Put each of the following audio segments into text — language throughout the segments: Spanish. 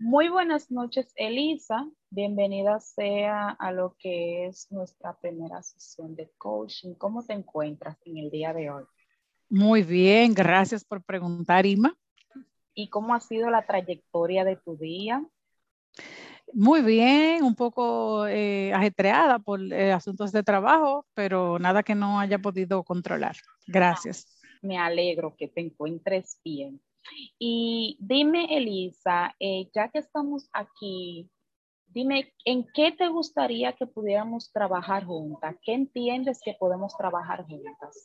Muy buenas noches, Elisa. Bienvenida sea a lo que es nuestra primera sesión de coaching. ¿Cómo te encuentras en el día de hoy? Muy bien, gracias por preguntar, Ima. ¿Y cómo ha sido la trayectoria de tu día? Muy bien, un poco eh, ajetreada por eh, asuntos de trabajo, pero nada que no haya podido controlar. Gracias. Me alegro que te encuentres bien. Y dime, Elisa, eh, ya que estamos aquí, dime, ¿en qué te gustaría que pudiéramos trabajar juntas? ¿Qué entiendes que podemos trabajar juntas?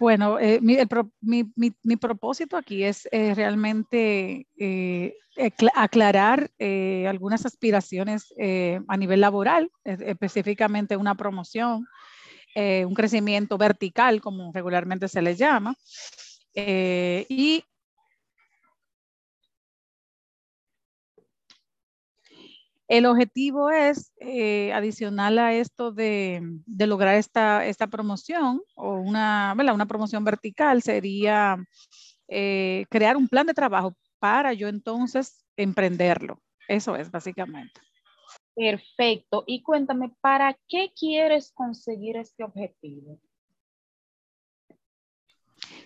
Bueno, eh, mi, propósito aquí es eh, realmente aclarar algunas aspiraciones a nivel laboral, específicamente una promoción, un crecimiento vertical, como regularmente se le llama, eh, y el objetivo es, eh, adicional a esto de, lograr esta, promoción o una, una promoción vertical, sería eh, crear un plan de trabajo para yo entonces emprenderlo. Eso es básicamente. Perfecto. Y cuéntame, ¿para qué quieres conseguir este objetivo?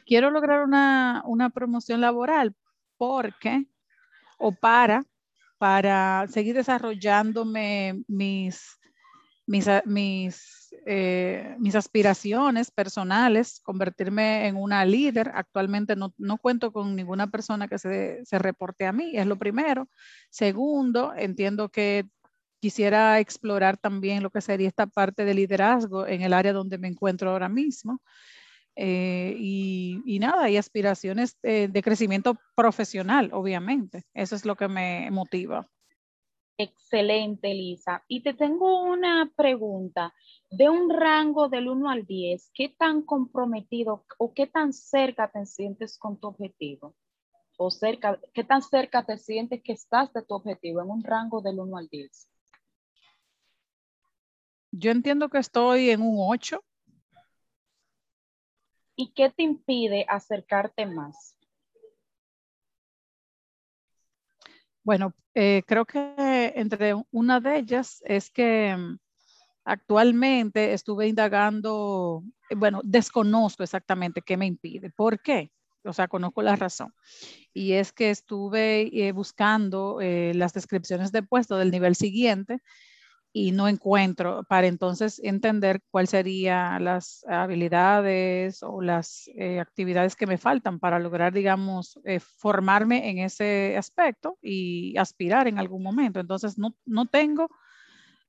Quiero lograr una, promoción laboral porque o para, para seguir desarrollándome mis, mis, mis, eh, mis aspiraciones personales, convertirme en una líder. Actualmente no, cuento con ninguna persona que se, se reporte a mí, es lo primero. Segundo, entiendo que quisiera explorar también lo que sería esta parte de liderazgo en el área donde me encuentro ahora mismo. Eh, y, nada, hay aspiraciones de, crecimiento profesional, obviamente. Eso es lo que me motiva. Excelente, Lisa. Y te tengo una pregunta. De un rango del 1 al 10, ¿qué tan comprometido o qué tan cerca te sientes con tu objetivo? O cerca, ¿qué tan cerca te sientes que estás de tu objetivo en un rango del 1 al 10? Yo entiendo que estoy en un 8 ¿Y qué te impide acercarte más? Bueno, eh, creo que entre una de ellas es que mm, actualmente estuve indagando, eh, bueno, desconozco exactamente qué me impide. ¿Por qué? O sea, conozco la razón. Y es que estuve eh, buscando las descripciones de puesto del nivel siguiente y no encuentro para entonces entender cuáles serían las habilidades o las eh, actividades que me faltan para lograr, digamos, eh, formarme en ese aspecto y aspirar en algún momento. Entonces, no, no tengo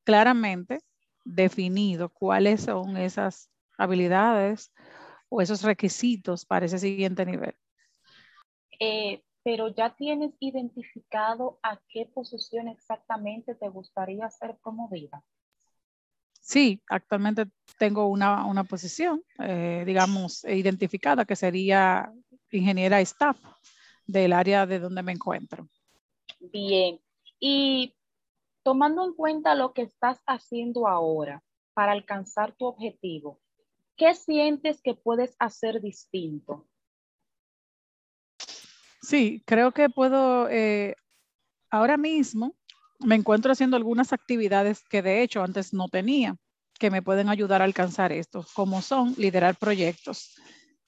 claramente definido cuáles son esas habilidades o esos requisitos para ese siguiente nivel. Eh, pero ya tienes identificado a qué posición exactamente te gustaría ser promovida. Sí, actualmente tengo una, una posición, eh, digamos, identificada que sería ingeniera staff del área de donde me encuentro. Bien, y tomando en cuenta lo que estás haciendo ahora para alcanzar tu objetivo, ¿qué sientes que puedes hacer distinto? Sí, creo que puedo, eh, ahora mismo me encuentro haciendo algunas actividades que de hecho antes no tenía, que me pueden ayudar a alcanzar esto, como son liderar proyectos.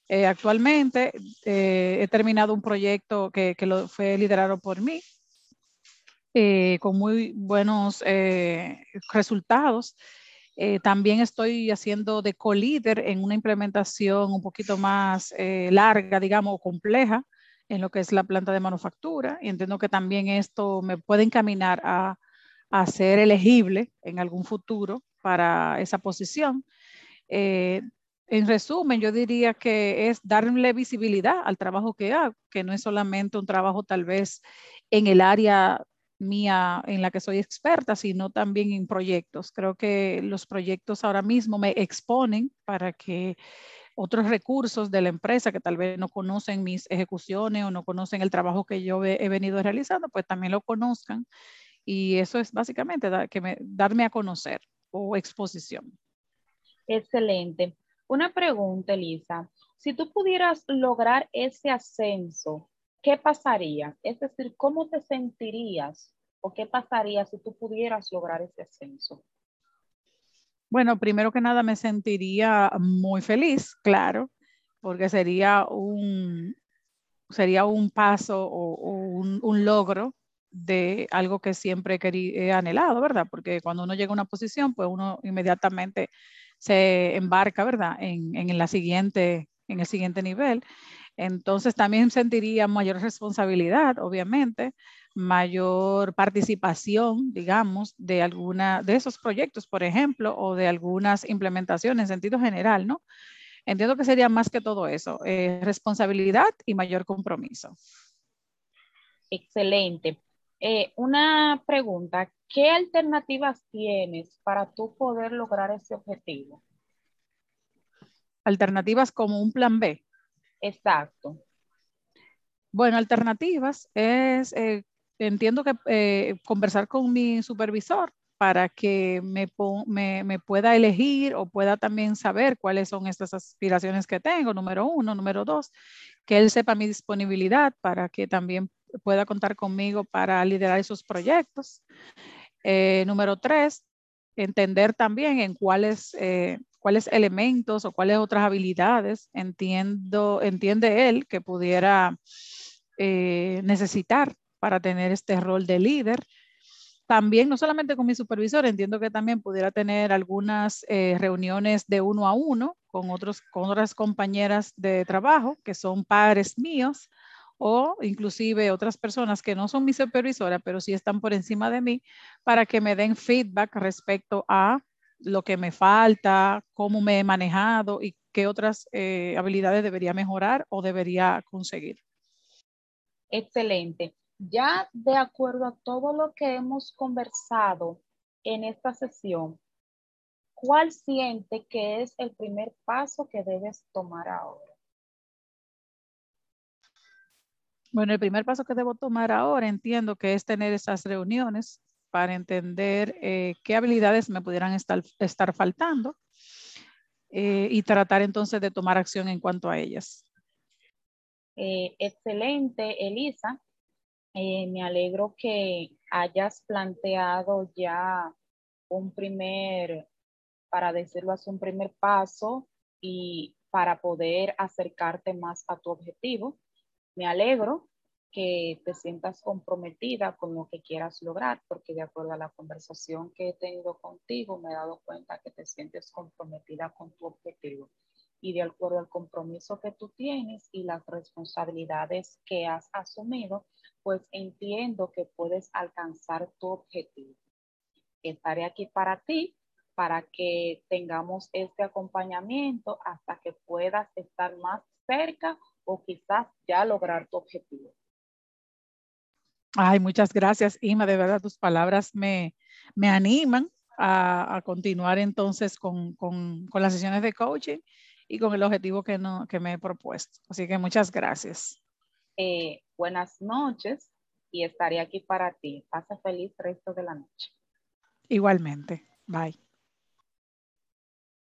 Eh, actualmente eh, he terminado un proyecto que, lo, fue liderado por mí, con muy buenos resultados. también estoy haciendo de co-líder en una implementación un poquito más larga, digamos, compleja, en lo que es la planta de manufactura y entiendo que también esto me puede encaminar a, ser elegible en algún futuro para esa posición. Eh, en resumen, yo diría que es darle visibilidad al trabajo que hago, que no es solamente un trabajo tal vez en el área mía en la que soy experta, sino también en proyectos. Creo que los proyectos ahora mismo me exponen para que otros recursos de la empresa que tal vez no conocen mis ejecuciones o no conocen el trabajo que yo he, venido realizando, pues también lo conozcan. Y eso es básicamente darme a conocer o exposición. Excelente. Una pregunta, Elisa. Si tú pudieras lograr ese ascenso, ¿qué pasaría? Es decir, ¿cómo te sentirías o qué pasaría si tú pudieras lograr ese ascenso? Bueno, primero que nada me sentiría muy feliz, claro, porque sería un, sería un paso o, un, logro de algo que siempre he, anhelado, ¿verdad? Porque cuando uno llega a una posición, pues uno inmediatamente se embarca, ¿verdad? En, en, la siguiente, en el siguiente nivel. Entonces también sentiría mayor responsabilidad, obviamente, mayor participación, digamos, de alguna de esos proyectos, por ejemplo, o de algunas implementaciones en sentido general, ¿no? Entiendo que sería más que todo eso, eh, responsabilidad y mayor compromiso. Excelente. Eh, una pregunta, ¿qué alternativas tienes para tú poder lograr ese objetivo? Alternativas como un plan B. Exacto. Bueno, alternativas es, eh, entiendo que eh, conversar con mi supervisor para que me, me, pueda elegir o pueda también saber cuáles son estas aspiraciones que tengo, número uno, número dos, que él sepa mi disponibilidad para que también pueda contar conmigo para liderar esos proyectos. Eh, número tres, entender también en cuáles, cuáles elementos o cuáles otras habilidades entiendo, entiende él que pudiera eh, necesitar para tener este rol de líder. También, no solamente con mi supervisor, entiendo que también pudiera tener algunas eh, reuniones de uno a uno con, otros, con otras compañeras de trabajo que son padres míos o inclusive otras personas que no son mi supervisora, pero sí están por encima de mí, para que me den feedback respecto a lo que me falta, cómo me he manejado y qué otras eh, habilidades debería mejorar o debería conseguir. Excelente. Ya de acuerdo a todo lo que hemos conversado en esta sesión, ¿cuál siente que es el primer paso que debes tomar ahora? Bueno, el primer paso que debo tomar ahora entiendo que es tener esas reuniones para entender eh, qué habilidades me pudieran estar, faltando eh, y tratar entonces de tomar acción en cuanto a ellas. Eh, excelente, Elisa. me alegro que hayas planteado ya un primer, para decirlo así, un primer paso y para poder acercarte más a tu objetivo. Me alegro que te sientas comprometida con lo que quieras lograr, porque de acuerdo a la conversación que he tenido contigo, me he dado cuenta que te sientes comprometida con tu objetivo. Y de acuerdo al compromiso que tú tienes y las responsabilidades que has asumido, pues entiendo que puedes alcanzar tu objetivo. Estaré aquí para ti, para que tengamos este acompañamiento hasta que puedas estar más cerca o quizás ya lograr tu objetivo. Ay, muchas gracias, Ima. De verdad, tus palabras me, me animan a, a, continuar entonces con, con, con, las sesiones de coaching y con el objetivo que, no, que me he propuesto. Así que muchas gracias. Eh, buenas noches y estaré aquí para ti. Pasa feliz resto de la noche. Igualmente. Bye.